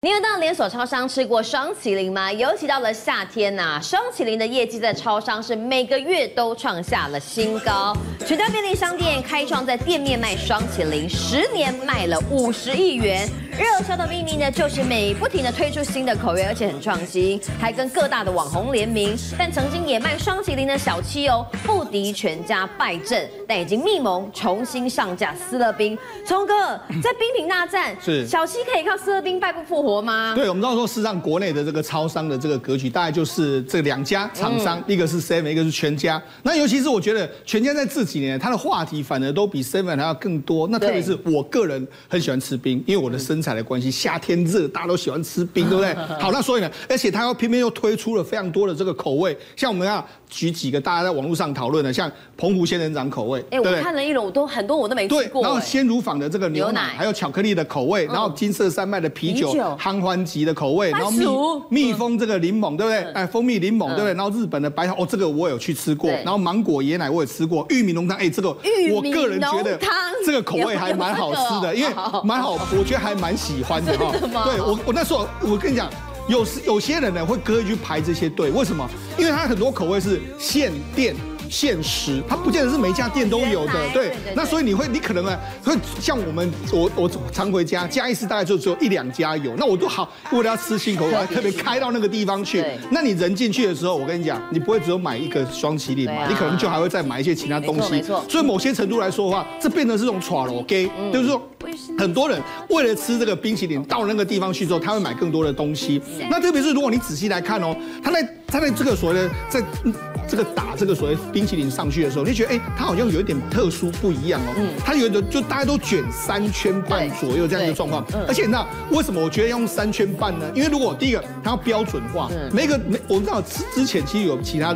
你有到连锁超商吃过双麒麟吗？尤其到了夏天呐、双麒麟的业绩在超商是每个月都创下了新高。全家便利商店开创在店面卖双麒麟，十年卖了五十亿元。热销的秘密呢，就是每不停的推出新的口味，而且很创新，还跟各大的网红联名。但曾经也卖双麒麟的小七哦，不敌全家败阵，但已经密谋重新上架思乐冰。聪哥在冰品大战，是小七可以靠思乐冰败不复活吗？对，我们知道说，事实上国内的这个超商的这个格局，大概就是这两家厂商，嗯、一个是 Seven，一个是全家。那尤其是我觉得全家在这几年，它的话题反而都比 Seven 还要更多。那特别是我个人很喜欢吃冰，因为我的身材。的关系，夏天热，大家都喜欢吃冰，对不对？好，那所以呢，而且他又偏偏又推出了非常多的这个口味，像我们要举几个大家在网络上讨论的，像澎湖仙人掌口味，哎，我看了一轮，我都很多我都没吃过。然后鲜乳坊的这个牛奶，还有巧克力的口味，然后金色山脉的啤酒，憨欢吉的口味，然后蜜蜜蜂这个柠檬，对不对？哎，蜂蜜柠檬，对不对？然后日本的白桃，哦，这个我有去吃过。然后芒果椰奶我也吃过，玉米浓汤，哎，这个我个人觉得这个口味还蛮好吃的，因为 蛮好，我觉得还蛮。喜欢的 哈，对我我那时候我跟你讲，有有些人呢会刻意去排这些队，为什么？因为他很多口味是限店。限时，它不见得是每一家店都有的，对。那所以你会，你可能呢，会像我们，我我常回家，嘉义市大概就只有一两家有。那我都好，为了要吃新口味，我还特别开到那个地方去。那你人进去的时候，我跟你讲，你不会只有买一个双麒麟嘛？你可能就还会再买一些其他东西。所以某些程度来说的话，这变成是这种耍罗给，就是说，很多人为了吃这个冰淇淋，到那个地方去之后，他会买更多的东西。那特别是如果你仔细来看哦，他在他在这个所谓的在。这个打这个所谓冰淇淋上去的时候，你就觉得哎，它好像有一点特殊不一样哦。嗯，它有的就大家都卷三圈半左右这样的状况。而且你知道为什么我觉得要用三圈半呢？因为如果第一个它要标准化，每个每我们知道之之前其实有其他，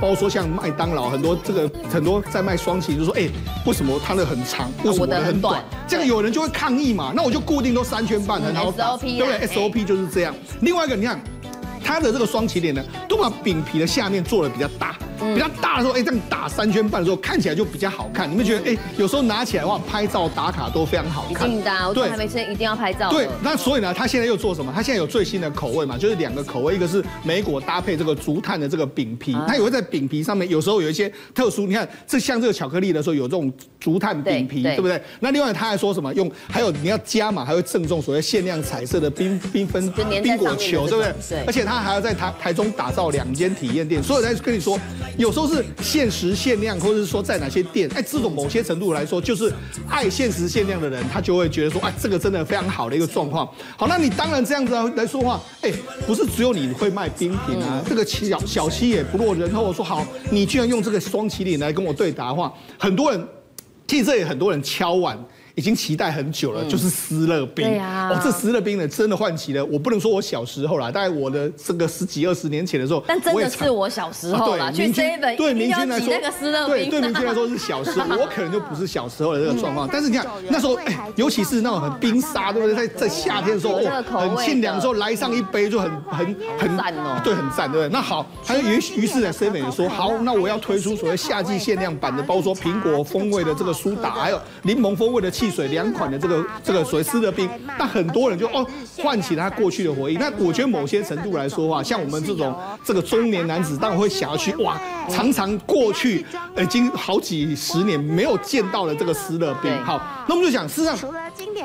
包括说像麦当劳很多这个很多在卖霜淇淋就说哎，为什么它的很长，为什么很短？这样有人就会抗议嘛。那我就固定都三圈半，然后打，对不对？SOP 就是这样。另外一个你看。它的这个双起点呢，都把饼皮的下面做的比较大，比较大的时候，哎，这样打三圈半的时候，看起来就比较好看。你们觉得，哎，有时候拿起来的话，拍照打卡都非常好看。一定的，我还没吃，一定要拍照。对，那所以呢，他现在又做什么？他现在有最新的口味嘛，就是两个口味，一个是莓果搭配这个竹炭的这个饼皮，它也会在饼皮上面，有时候有一些特殊。你看，这像这个巧克力的时候，有这种竹炭饼皮，对不对？那另外他还说什么？用还有你要加嘛，还会赠送所谓限量彩色的缤缤纷冰果球，对不对？对。而且他还要在台台中打造两间体验店，所以我在跟你说，有时候是限时限量，或者是说在哪些店，哎，这种某些程度来说，就是爱限时限量的人，他就会觉得说，哎，这个真的非常好的一个状况。好，那你当然这样子来说话，哎，不是只有你会卖冰品啊，这个小小七也不落人后。我说好，你居然用这个双麒麟来跟我对答的话，很多人，其实这也很多人敲碗。已经期待很久了，就是思乐冰。对呀，哦，这思乐冰呢，真的唤起了我不能说我小时候啦，大概我的这个十几二十年前的时候，但真的是我小时候啦。对，明君，对明君来说，对对明君来说是小时候，我可能就不是小时候的这个状况。但是你看 那时候，哎，尤其是那种很冰沙，对不对？在在夏天的时候，哦，很清凉的时候，来上一杯就很很很赞哦，对，很赞，对不对？那好，他就于于是呢，Seven 说好，那我要推出所谓夏季限量版的，包括说苹果风味的这个苏打，还有柠檬风味的。汽水两款的这个这个所谓思乐冰，那很多人就哦唤起了他过去的回忆。那我觉得某些程度来说话，像我们这种这个中年男子，当然会想要去哇，常常过去已经好几十年没有见到的这个思乐冰。好，那我们就想，事实上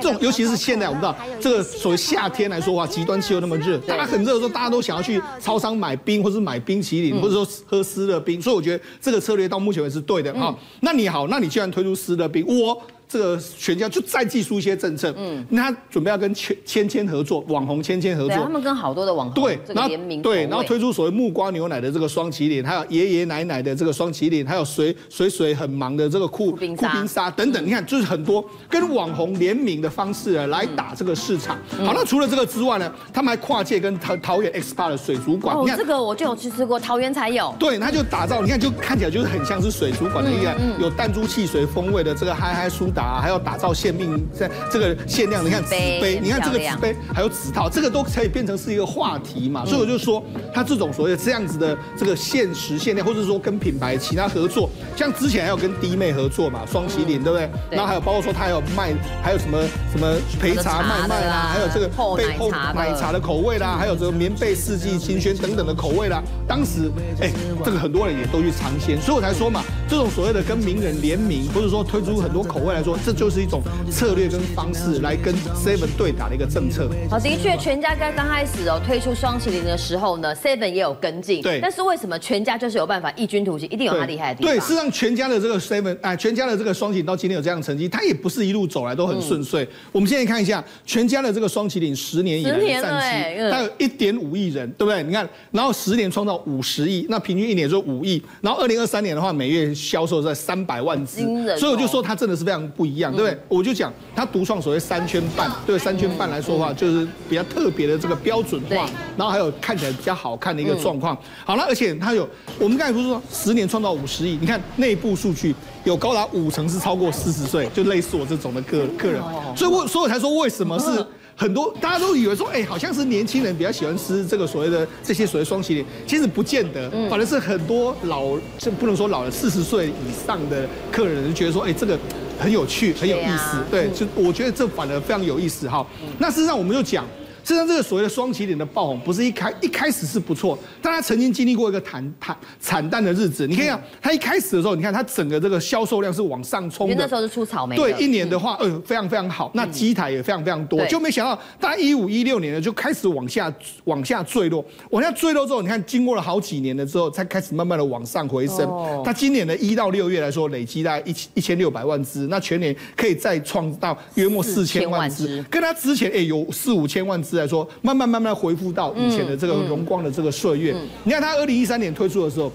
这种尤其是现在我们知道这个所谓夏天来说话，极端气候那么热，大家很热的时候，大家都想要去超商买冰，或是买冰淇淋，或者说喝思乐冰。所以我觉得这个策略到目前为止是对的啊。那你好，那你既然推出思乐冰，我。这个全家就再寄出一些政策，嗯，那他准备要跟千千千合作，网红千千合作，他们跟好多的网红对，然后联名对，然后推出所谓木瓜牛奶的这个双麒麟，还有爷爷奶奶的这个双麒麟，还有水水水很忙的这个酷酷冰沙。等等，你看就是很多跟网红联名的方式来打这个市场。好，那除了这个之外呢，他们还跨界跟桃桃园 X 八的水族馆，你看。这个我就有去吃过，桃园才有。对，他就打造，你看就看起来就是很像是水族馆的一样，有弹珠汽水风味的这个嗨嗨苏。打还要打造限定在这个限量，你看纸杯，你看这个纸杯还有纸套，这个都可以变成是一个话题嘛。所以我就说，他这种所谓这样子的这个限时限量，或者说跟品牌其他合作，像之前还有跟滴妹合作嘛，双麒麟对不对？然后还有包括说他还有卖，还有什么什么陪茶卖卖啦，还有这个背后奶茶的口味啦，还有这个棉被四季清鲜等等的口味啦。当时哎，这个很多人也都去尝鲜，所以我才说嘛，这种所谓的跟名人联名，或者说推出很多口味来说，这就是一种策略跟方式来跟 Seven 对打的一个政策。好，的确，全家在刚开始哦推出双麒麟的时候呢，Seven 也有跟进。对。但是为什么全家就是有办法异军突起？一定有他厉害的地方。对，事实上全家的这个 Seven，哎，全家的这个双麒麟到今天有这样的成绩，他也不是一路走来都很顺遂。嗯、我们现在看一下全家的这个双麒麟十年以来的战绩，它有一点五亿人，对不对？你看，然后十年创造五十亿，那平均一年就五亿。然后二零二三年的话，每月销售在三百万支，哦、所以我就说他真的是非常不一样，对不对？嗯、我就讲他独创所谓三圈半，对三圈半来说的话，就是比较特别的这个标准化，然后还有看起来比较好看的一个状况。好了，而且他有我们刚才不是说十年创造五十亿？你看内部数据有高达五成是超过四十岁，就类似我这种的个个人，所以我所以我才说为什么是很多大家都以为说，哎，好像是年轻人比较喜欢吃这个所谓的这些所谓双麒麟，其实不见得，反而是很多老就不能说老了四十岁以上的客人就觉得说，哎，这个很有趣，很有意思，对，就我觉得这反而非常有意思哈。那事实上我们就讲。实际上，这个所谓的双起点的爆红，不是一开一开始是不错，但他曾经经历过一个惨惨惨淡的日子。你看一下，他一开始的时候，你看他整个这个销售量是往上冲的。那时候是出草莓。对，一年的话，呃，非常非常好。那机台也非常非常多，就没想到，大概一五一六年呢，就开始往下往下坠落。往下坠落之后，你看经过了好几年了之后，才开始慢慢的往上回升。他今年的一到六月来说，累积大概一一千六百万只，那全年可以再创到约莫四千万只，跟他之前哎有四五千万支来说，慢慢慢。慢慢恢复到以前的这个荣光的这个岁月。你看他二零一三年推出的时候。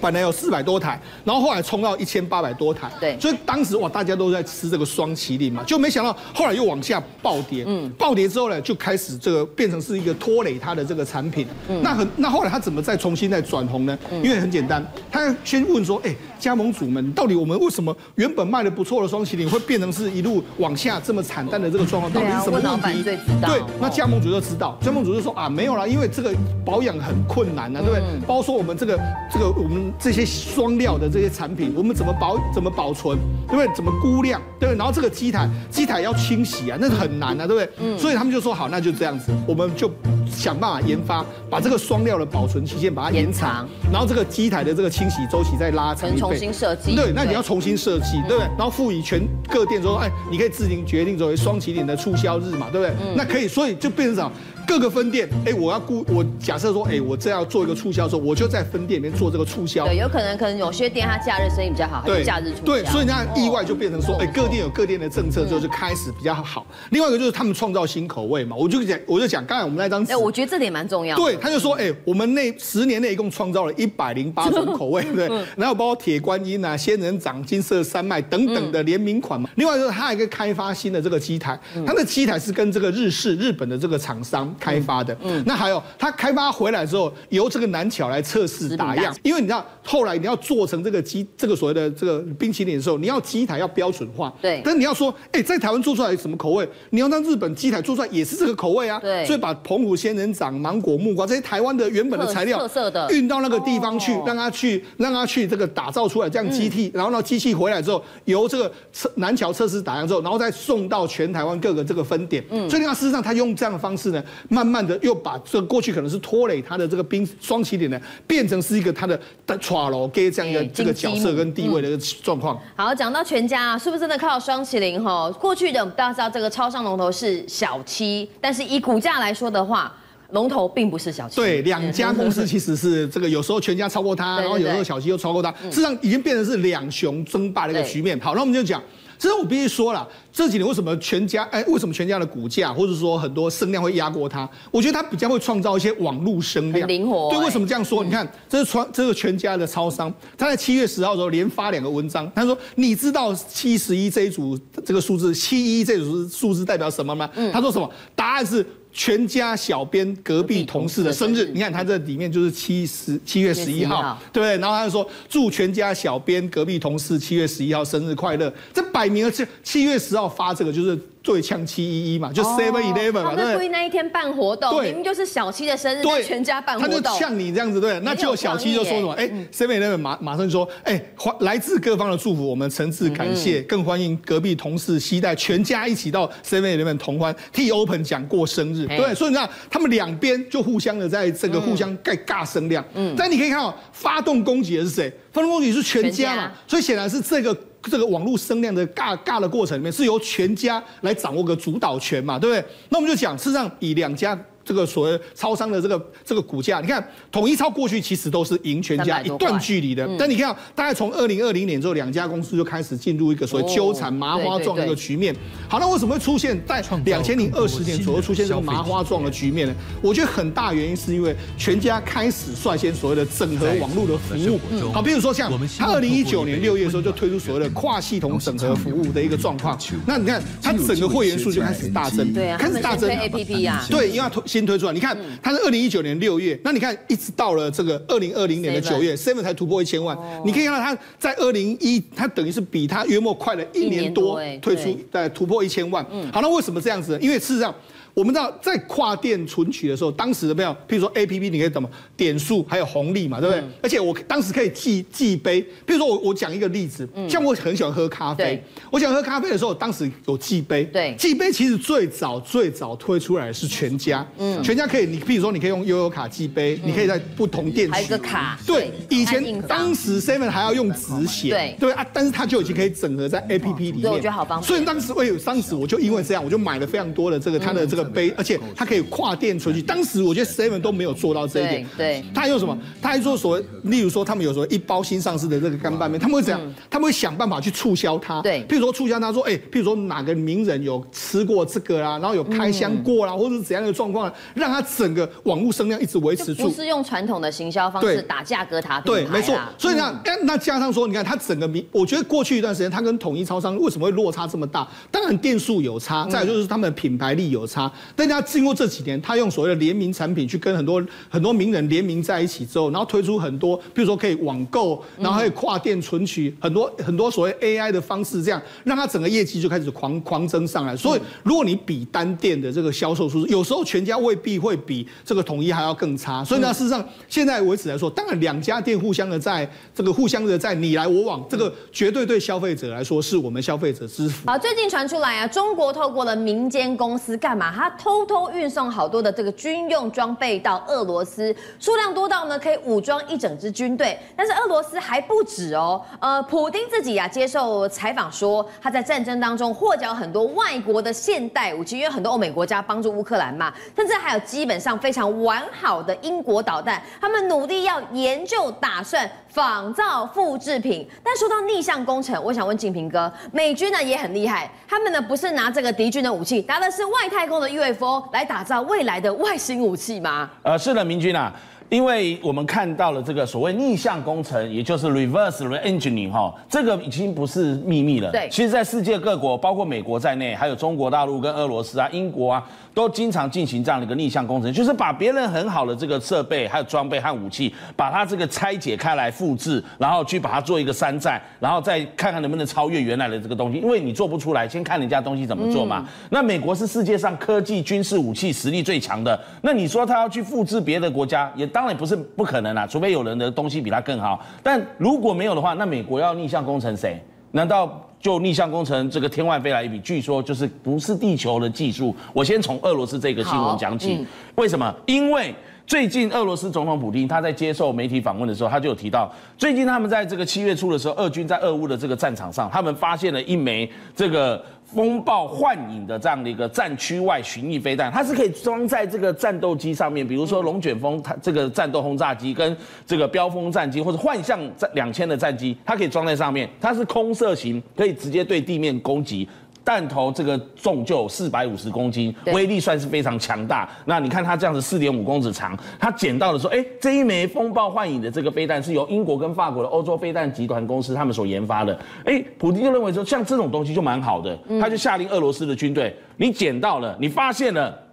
本来有四百多台，然后后来冲到一千八百多台，对，所以当时哇，大家都在吃这个双麒麟嘛，就没想到后来又往下暴跌，嗯，暴跌之后呢，就开始这个变成是一个拖累它的这个产品，嗯，那很那后来他怎么再重新再转红呢？因为很简单，他先问说，哎，加盟主们，到底我们为什么原本卖的不错的双麒麟会变成是一路往下这么惨淡的这个状况？到底是什么问题？对，那加盟主就知道，加盟主就说啊，没有啦，因为这个保养很困难啊，对不对？包括说我们这个这个我们。这些双料的这些产品，我们怎么保怎么保存，对不对？怎么估量，对不对？然后这个机台机台要清洗啊，那是很难啊，对不对？嗯。所以他们就说好，那就这样子，我们就想办法研发，把这个双料的保存期限把它延长，然后这个机台的这个清洗周期再拉长。重新设计。对，那你要重新设计，对不对？然后赋予全各店说，哎，你可以自行决定作为双起点的促销日嘛，对不对？嗯。那可以，所以就变成什么？各个分店，哎，我要估，我假设说，哎，我这要做一个促销的时候，我就在分店里面做这个促销。对，有可能，可能有些店它假日生意比较好，对，假日促销。对，所以那意外就变成说，哎，各店有各店的政策之后就开始比较好。另外一个就是他们创造新口味嘛，我就讲，我就讲，刚才我们那张纸，哎，我觉得这点蛮重要。对，他就说，哎，我们那十年内一共创造了一百零八 种口味，对，然后包括铁观音啊、仙人掌、金色山脉等等的联名款嘛。另外就是他还一个开发新的这个机台，他的机台是跟这个日式日本的这个厂商开发的，嗯。那还有，他开发回来之后，由这个南巧来测试打样，因为你知道，后来你要做成这个机，这个所谓的这个冰淇淋的时候，你要机台要标准化。对。但你要说，哎，在台湾做出来什么口味？你要让日本机台做出来也是这个口味啊。对。所以把澎湖仙人掌、芒果、木瓜这些台湾的原本的材料，特色的，运到那个地方去，让它去，让它去这个打造出来这样机器，然后呢，机器回来之后，由这个测南桥测试打样之后，然后再送到全台湾各个这个分点。嗯。所以你看，事实上他用这样的方式呢，慢慢的又把这个。过去可能是拖累他的这个冰双起点呢，变成是一个他的的 trial 给这样一个这个角色跟地位的一个状况。好，讲到全家啊，是不是真的靠双麒麟？哈，过去的大家知道这个超商龙头是小七，但是以股价来说的话，龙头并不是小七。对，两家公司其实是这个有时候全家超过它，然后有时候小七又超过它，事实上已经变成是两雄争霸的一个局面。好，那我们就讲。其实我必须说了，这几年为什么全家哎，为什么全家的股价或者说很多声量会压过它？我觉得它比较会创造一些网络声量，灵活。对，为什么这样说？你看，这是创这个全家的超商，他在七月十号的时候连发两个文章，他说：“你知道七十一这一组这个数字，七一这组数字代表什么吗？”他说什么？答案是。全家小编隔壁同事的生日，你看他这里面就是七十七月十一号，对不对？然后他就说祝全家小编隔壁同事七月十一号生日快乐。这摆明了是七月十号发这个，就是对呛七一一嘛，就 Seven Eleven 嘛，对。故意那一天办活动，明明就是小七的生日，对，全家办活动，他就像你这样子，对。那结果小七就说什么？哎，Seven Eleven 马马上就说，哎，来自各方的祝福，我们诚挚感谢，更欢迎隔壁同事期待全家一起到 Seven Eleven 同欢，替 Open 讲过生日，对。所以你看，他们两边就互相的在这个互相盖尬声量。嗯。但你可以看到，发动攻击的是谁？发动攻击是全家嘛？所以显然是这个。这个网络声量的尬尬的过程里面，是由全家来掌握个主导权嘛，对不对？那我们就讲，事实上以两家。这个所谓超商的这个这个股价，你看统一超过去其实都是赢全家一段距离的，嗯、但你看大概从二零二零年之后，两家公司就开始进入一个所谓纠缠麻花状的一个局面。好，那为什么会出现在两千零二十年左右出现这个麻花状的局面呢？我觉得很大原因是因为全家开始率先所谓的整合网络的服务。好，比如说像他二零一九年六月的时候就推出所谓的跨系统整合服务的一个状况。那你看它整个会员数就开始大增，对啊，开始大增 APP 呀，对，因为它新推出来，你看，它是二零一九年六月，那你看一直到了这个二零二零年的九月，Seven 才突破一千万。你可以看到它在二零一，它等于是比它约莫快了一年多推出，在突破一千万。好，那为什么这样子呢？因为事实上。我们知道在跨店存取的时候，当时的没有，譬如说 A P P，你可以怎么点数还有红利嘛，对不对？嗯、而且我当时可以寄寄杯，譬如说我我讲一个例子，像我很喜欢喝咖啡，对。我想喝咖啡的时候，当时有记杯，对，记杯其实最早最早推出来的是全家，嗯，全家可以，你譬如说你可以用悠悠卡记杯，嗯、你可以在不同店取，还有个卡，对，以前当时 Seven 还要用纸写，对。对啊，但是它就已经可以整合在 A P P 里面，对，我觉得好方便。所以当时我有，当时我就因为这样，我就买了非常多的这个它的这个。杯，而且它可以跨店出去。当时我觉得 Seven 都没有做到这一点。对，他还有什么？他还做所谓，例如说他们有时候一包新上市的这个干拌面，他们会怎样？他们会想办法去促销它。对，譬如说促销他，说，哎，譬如说哪个名人有吃过这个啦，然后有开箱过啦，或者是怎样的状况，让它整个网络声量一直维持住。不是用传统的行销方式打价格打品牌。对，没错。所以呢，那加上说，你看它整个名，我觉得过去一段时间，它跟统一超商为什么会落差这么大？当然店数有差，再就是他们的品牌力有差。但他经过这几年，他用所谓的联名产品去跟很多很多名人联名在一起之后，然后推出很多，比如说可以网购，然后可以跨店存取，很多很多所谓 AI 的方式，这样让他整个业绩就开始狂狂增上来。所以，如果你比单店的这个销售数字，有时候全家未必会比这个统一还要更差。所以呢，事实上现在为止来说，当然两家店互相的在这个互相的在你来我往，这个绝对对消费者来说是我们消费者之福。好，最近传出来啊，中国透过了民间公司干嘛？他偷偷。运送好多的这个军用装备到俄罗斯，数量多到呢可以武装一整支军队。但是俄罗斯还不止哦，呃，普丁自己啊接受采访说，他在战争当中获缴很多外国的现代武器，因为很多欧美国家帮助乌克兰嘛，甚至还有基本上非常完好的英国导弹，他们努力要研究打算。仿造复制品，但说到逆向工程，我想问静平哥，美军呢也很厉害，他们呢不是拿这个敌军的武器，拿的是外太空的 UFO 来打造未来的外星武器吗？呃，是的，明君啊。因为我们看到了这个所谓逆向工程，也就是 reverse engineering 哈，这个已经不是秘密了。对，其实，在世界各国，包括美国在内，还有中国大陆跟俄罗斯啊、英国啊，都经常进行这样的一个逆向工程，就是把别人很好的这个设备、还有装备和武器，把它这个拆解开来复制，然后去把它做一个山寨，然后再看看能不能超越原来的这个东西。因为你做不出来，先看人家东西怎么做嘛。嗯、那美国是世界上科技、军事武器实力最强的，那你说他要去复制别的国家，也。当然不是不可能啦，除非有人的东西比他更好。但如果没有的话，那美国要逆向工程谁？难道就逆向工程这个天外飞来一笔？据说就是不是地球的技术。我先从俄罗斯这个新闻讲起。嗯、为什么？因为最近俄罗斯总统普京他在接受媒体访问的时候，他就有提到，最近他们在这个七月初的时候，俄军在俄乌的这个战场上，他们发现了一枚这个。风暴幻影的这样的一个战区外巡弋飞弹，它是可以装在这个战斗机上面，比如说龙卷风它这个战斗轰炸机跟这个标风战机或者幻象战两千的战机，它可以装在上面，它是空射型，可以直接对地面攻击。弹头这个重就四百五十公斤，威力算是非常强大。那你看它这样子四点五公尺长，它捡到的时候，哎，这一枚风暴幻影的这个飞弹是由英国跟法国的欧洲飞弹集团公司他们所研发的。哎，普京就认为说，像这种东西就蛮好的，他就下令俄罗斯的军队，你捡到了，你发现了。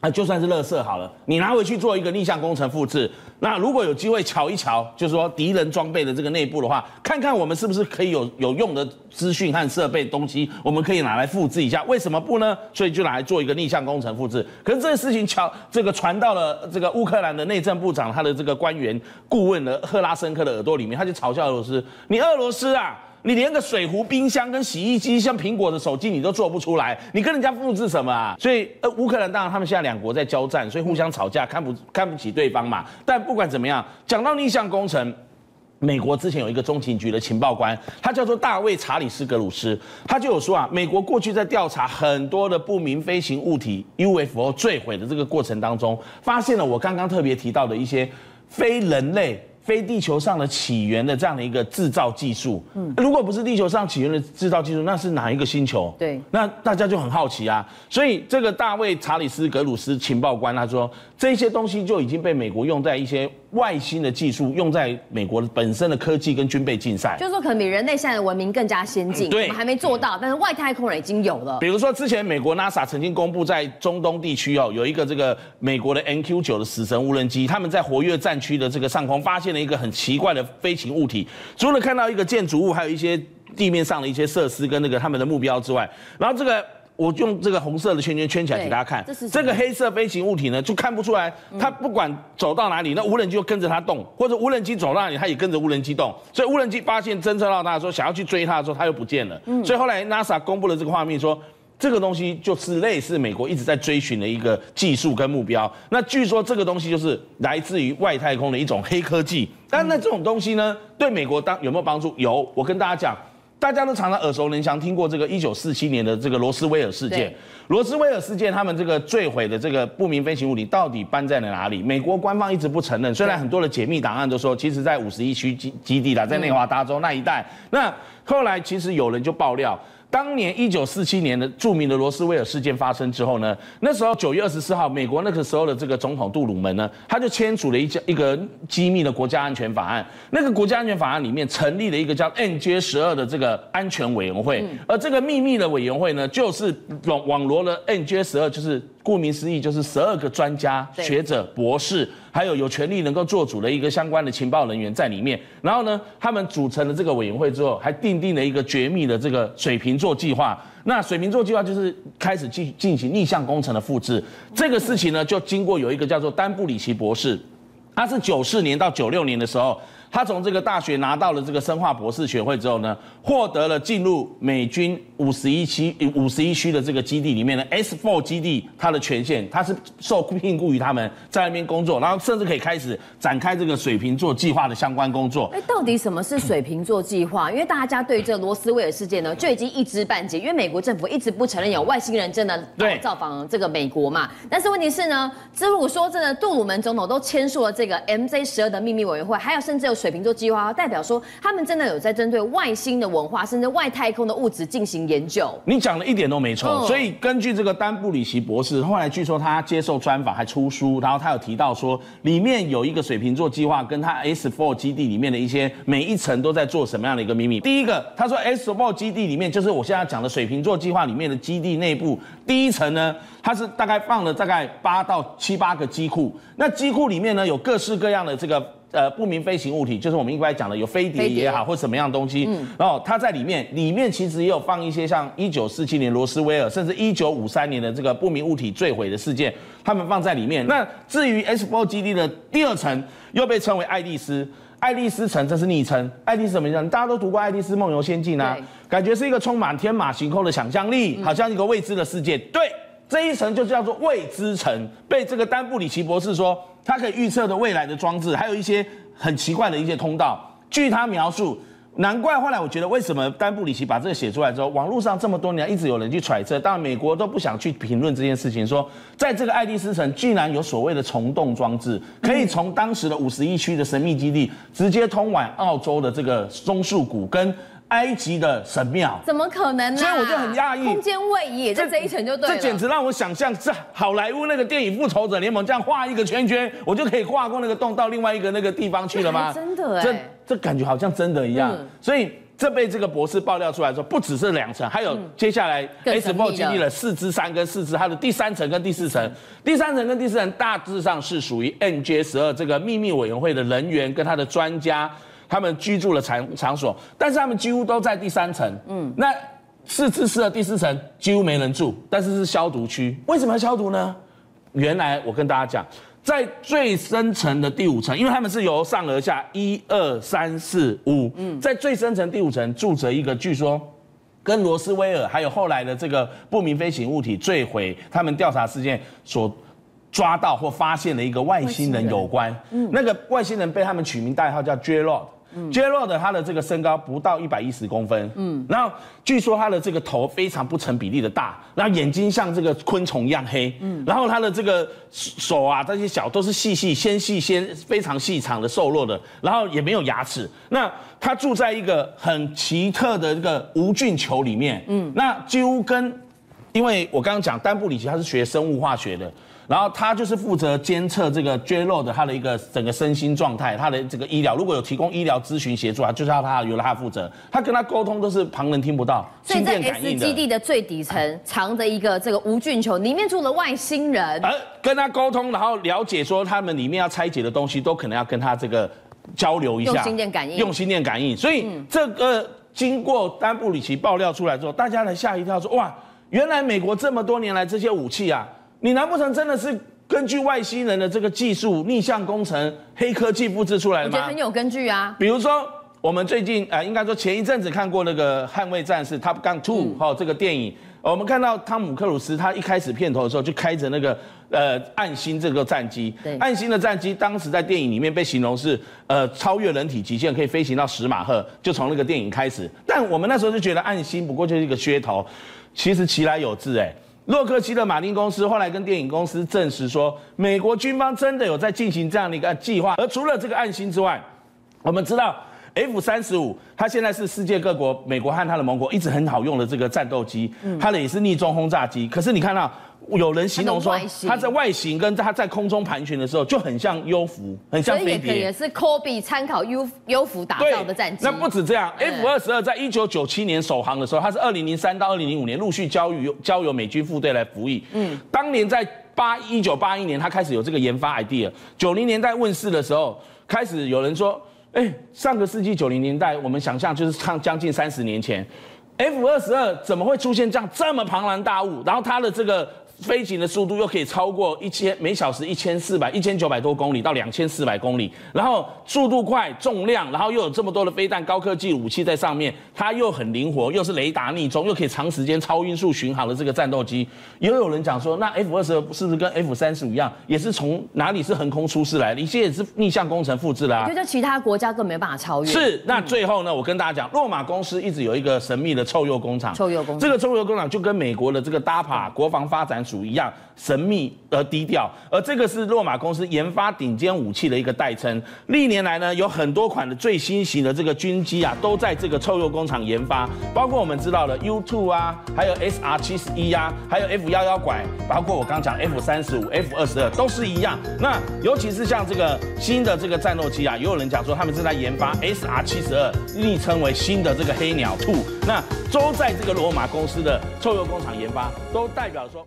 啊，就算是垃圾好了，你拿回去做一个逆向工程复制。那如果有机会瞧一瞧，就是说敌人装备的这个内部的话，看看我们是不是可以有有用的资讯和设备东西，我们可以拿来复制一下。为什么不呢？所以就拿来做一个逆向工程复制。可是这个事情瞧这个传到了这个乌克兰的内政部长他的这个官员顾问的赫拉申科的耳朵里面，他就嘲笑俄罗斯：你俄罗斯啊！你连个水壶、冰箱跟洗衣机，像苹果的手机，你都做不出来，你跟人家复制什么啊？所以，呃，乌克兰当然他们现在两国在交战，所以互相吵架，看不看不起对方嘛。但不管怎么样，讲到逆向工程，美国之前有一个中情局的情报官，他叫做大卫查理斯格鲁斯，他就有说啊，美国过去在调查很多的不明飞行物体 UFO 坠毁的这个过程当中，发现了我刚刚特别提到的一些非人类。非地球上的起源的这样的一个制造技术，嗯，如果不是地球上起源的制造技术，那是哪一个星球？对，那大家就很好奇啊。所以这个大卫查理斯格鲁斯情报官他说，这些东西就已经被美国用在一些。外星的技术用在美国本身的科技跟军备竞赛，就是说可能比人类现在的文明更加先进，对，我们还没做到，但是外太空人已经有了。比如说之前美国 NASA 曾经公布在中东地区哦，有一个这个美国的 MQ 九的死神无人机，他们在活跃战区的这个上空发现了一个很奇怪的飞行物体，除了看到一个建筑物，还有一些地面上的一些设施跟那个他们的目标之外，然后这个。我用这个红色的圈圈圈起来给大家看，这，这个黑色飞行物体呢，就看不出来，它不管走到哪里，那无人机就跟着它动，或者无人机走到哪里，它也跟着无人机动。所以无人机发现侦测到它的时候，想要去追它的时候，它又不见了。所以后来 NASA 公布了这个画面，说这个东西就是类似美国一直在追寻的一个技术跟目标。那据说这个东西就是来自于外太空的一种黑科技。但那这种东西呢，对美国当有没有帮助？有，我跟大家讲。大家都常常耳熟能详听过这个一九四七年的这个罗斯威尔事件。罗斯威尔事件，他们这个坠毁的这个不明飞行物体到底搬在了哪里？美国官方一直不承认。虽然很多的解密档案都说，其实在五十一区基基地啦，在内华达州那一带。那后来其实有人就爆料。当年一九四七年的著名的罗斯威尔事件发生之后呢，那时候九月二十四号，美国那个时候的这个总统杜鲁门呢，他就签署了一家一个机密的国家安全法案。那个国家安全法案里面成立了一个叫 NJ 十二的这个安全委员会，而这个秘密的委员会呢，就是网网罗了 NJ 十二，就是。顾名思义，就是十二个专家学者、博士，还有有权利能够做主的一个相关的情报人员在里面。然后呢，他们组成了这个委员会之后，还订定了一个绝密的这个水瓶座计划。那水瓶座计划就是开始进进行逆向工程的复制。这个事情呢，就经过有一个叫做丹布里奇博士，他是九四年到九六年的时候。他从这个大学拿到了这个生化博士学位之后呢，获得了进入美军五十一区五十一区的这个基地里面呢 S4 基地，它的权限，它是受聘雇于他们在那边工作，然后甚至可以开始展开这个水瓶座计划的相关工作。哎，到底什么是水瓶座计划？因为大家对这个罗斯威尔事件呢，就已经一知半解，因为美国政府一直不承认有外星人真的造访这个美国嘛。但是问题是呢，如果说真的杜鲁门总统都签署了这个 MZ 十二的秘密委员会，还有甚至有。水瓶座计划代表说，他们真的有在针对外星的文化，甚至外太空的物质进行研究。你讲的一点都没错。所以根据这个丹布里奇博士，后来据说他接受专访还出书，然后他有提到说，里面有一个水瓶座计划，跟他 S4 基地里面的一些每一层都在做什么样的一个秘密。第一个，他说 S4 基地里面就是我现在讲的水瓶座计划里面的基地内部，第一层呢，它是大概放了大概八到七八个机库，那机库里面呢有各式各样的这个。呃，不明飞行物体就是我们一般讲的有飞碟也好，或什么样东西，嗯，然后它在里面，里面其实也有放一些像一九四七年罗斯威尔，甚至一九五三年的这个不明物体坠毁的事件，他们放在里面。那至于 S 波基地的第二层，又被称为爱丽丝，爱丽丝城，这是昵称。爱丽丝什么样？大家都读过《爱丽丝梦游仙境》啊，感觉是一个充满天马行空的想象力，好像一个未知的世界。对，这一层就叫做未知层，被这个丹布里奇博士说。它可以预测的未来的装置，还有一些很奇怪的一些通道。据他描述，难怪后来我觉得，为什么丹布里奇把这个写出来之后，网络上这么多年一直有人去揣测，当然美国都不想去评论这件事情，说在这个爱丽丝城居然有所谓的虫洞装置，可以从当时的五十一区的神秘基地直接通往澳洲的这个松树谷跟。埃及的神庙怎么可能呢？所以我就很讶异，空间位移在这一层就对了。这简直让我想象，是好莱坞那个电影《复仇者联盟》这样画一个圈圈，我就可以跨过那个洞到另外一个那个地方去了吗？真的哎，这这感觉好像真的一样。所以这被这个博士爆料出来之后，不只是两层，还有接下来 S4 经历了四支三跟四支，它的第三层跟第四层，第三层跟第四层大致上是属于 N J 十二这个秘密委员会的人员跟他的专家他们居住的场场所，但是他们几乎都在第三层。嗯，那四支四的第四层几乎没人住，但是是消毒区。为什么要消毒呢？原来我跟大家讲。在最深层的第五层，因为他们是由上而下，一二三四五，嗯，在最深层第五层住着一个，据说跟罗斯威尔还有后来的这个不明飞行物体坠毁，他们调查事件所抓到或发现的一个外星人有关，嗯，那个外星人被他们取名代号叫 J-Rod。J-Rod 他的这个身高不到一百一十公分，嗯，然后据说他的这个头非常不成比例的大，然后眼睛像这个昆虫一样黑，嗯，然后他的这个手啊这些小都是细细纤细纤非常细长的瘦弱的，然后也没有牙齿。那他住在一个很奇特的这个无菌球里面，嗯，那几乎跟，因为我刚刚讲丹布里奇他是学生物化学的。然后他就是负责监测这个 J-Rod 的他的一个整个身心状态，他的这个医疗，如果有提供医疗咨询协助啊，就是要他由他负责。他跟他沟通都是旁人听不到，所以在 S 基地的最底层藏着一个这个无菌球，里面住了外星人。而跟他沟通，然后了解说他们里面要拆解的东西，都可能要跟他这个交流一下，用心电感应，用心电感应。所以这个经过丹布里奇爆料出来之后，大家才吓一跳，说哇，原来美国这么多年来这些武器啊。你难不成真的是根据外星人的这个技术逆向工程、黑科技复制出来的吗？我觉得很有根据啊。比如说，我们最近呃，应该说前一阵子看过那个《捍卫战士》Top Gun Two 哈、嗯，这个电影，我们看到汤姆克鲁斯他一开始片头的时候就开着那个呃暗星这个战机，对，暗星的战机当时在电影里面被形容是呃超越人体极限，可以飞行到十马赫，就从那个电影开始。但我们那时候就觉得暗星不过就是一个噱头，其实其来有自哎。洛克希德马丁公司后来跟电影公司证实说，美国军方真的有在进行这样的一个计划。而除了这个暗星之外，我们知道 F 三十五，它现在是世界各国、美国和它的盟国一直很好用的这个战斗机，它的也是逆中轰炸机。可是你看到。有人形容说，它在外形跟它在空中盘旋的时候就很像幽浮，很像飞碟。所以也是 Kobe 参考幽幽浮打造的战机。那不止这样，F 二十二在一九九七年首航的时候，它是二零零三到二零零五年陆续交由交由美军部队来服役。嗯，当年在八一九八一年，它开始有这个研发 idea。九零年代问世的时候，开始有人说，哎，上个世纪九零年代，我们想象就是上将近三十年前，F 二十二怎么会出现这样这么庞然大物？然后它的这个。飞行的速度又可以超过一千每小时一千四百一千九百多公里到两千四百公里，然后速度快，重量，然后又有这么多的飞弹、高科技武器在上面，它又很灵活，又是雷达逆中，又可以长时间超音速巡航的这个战斗机。也有人讲说，那 F 二十二是不是跟 F 三十五一样，也是从哪里是横空出世来的？一些也是逆向工程复制啦、啊。我觉得其他国家更没办法超越。是，那最后呢，我跟大家讲，洛马公司一直有一个神秘的臭鼬工厂。臭鼬工厂，这个臭鼬工厂就跟美国的这个 DARPA 国防发展署一样。神秘而低调，而这个是洛马公司研发顶尖武器的一个代称。历年来呢，有很多款的最新型的这个军机啊，都在这个臭鼬工厂研发。包括我们知道的 U2 啊，还有 SR 七十一啊，还有 F 幺幺拐，包括我刚讲 F 三十五、F 二十二都是一样。那尤其是像这个新的这个战斗机啊，也有人讲说他们正在研发 SR 七十二，昵称为新的这个黑鸟兔。那都在这个罗马公司的臭鼬工厂研发，都代表说。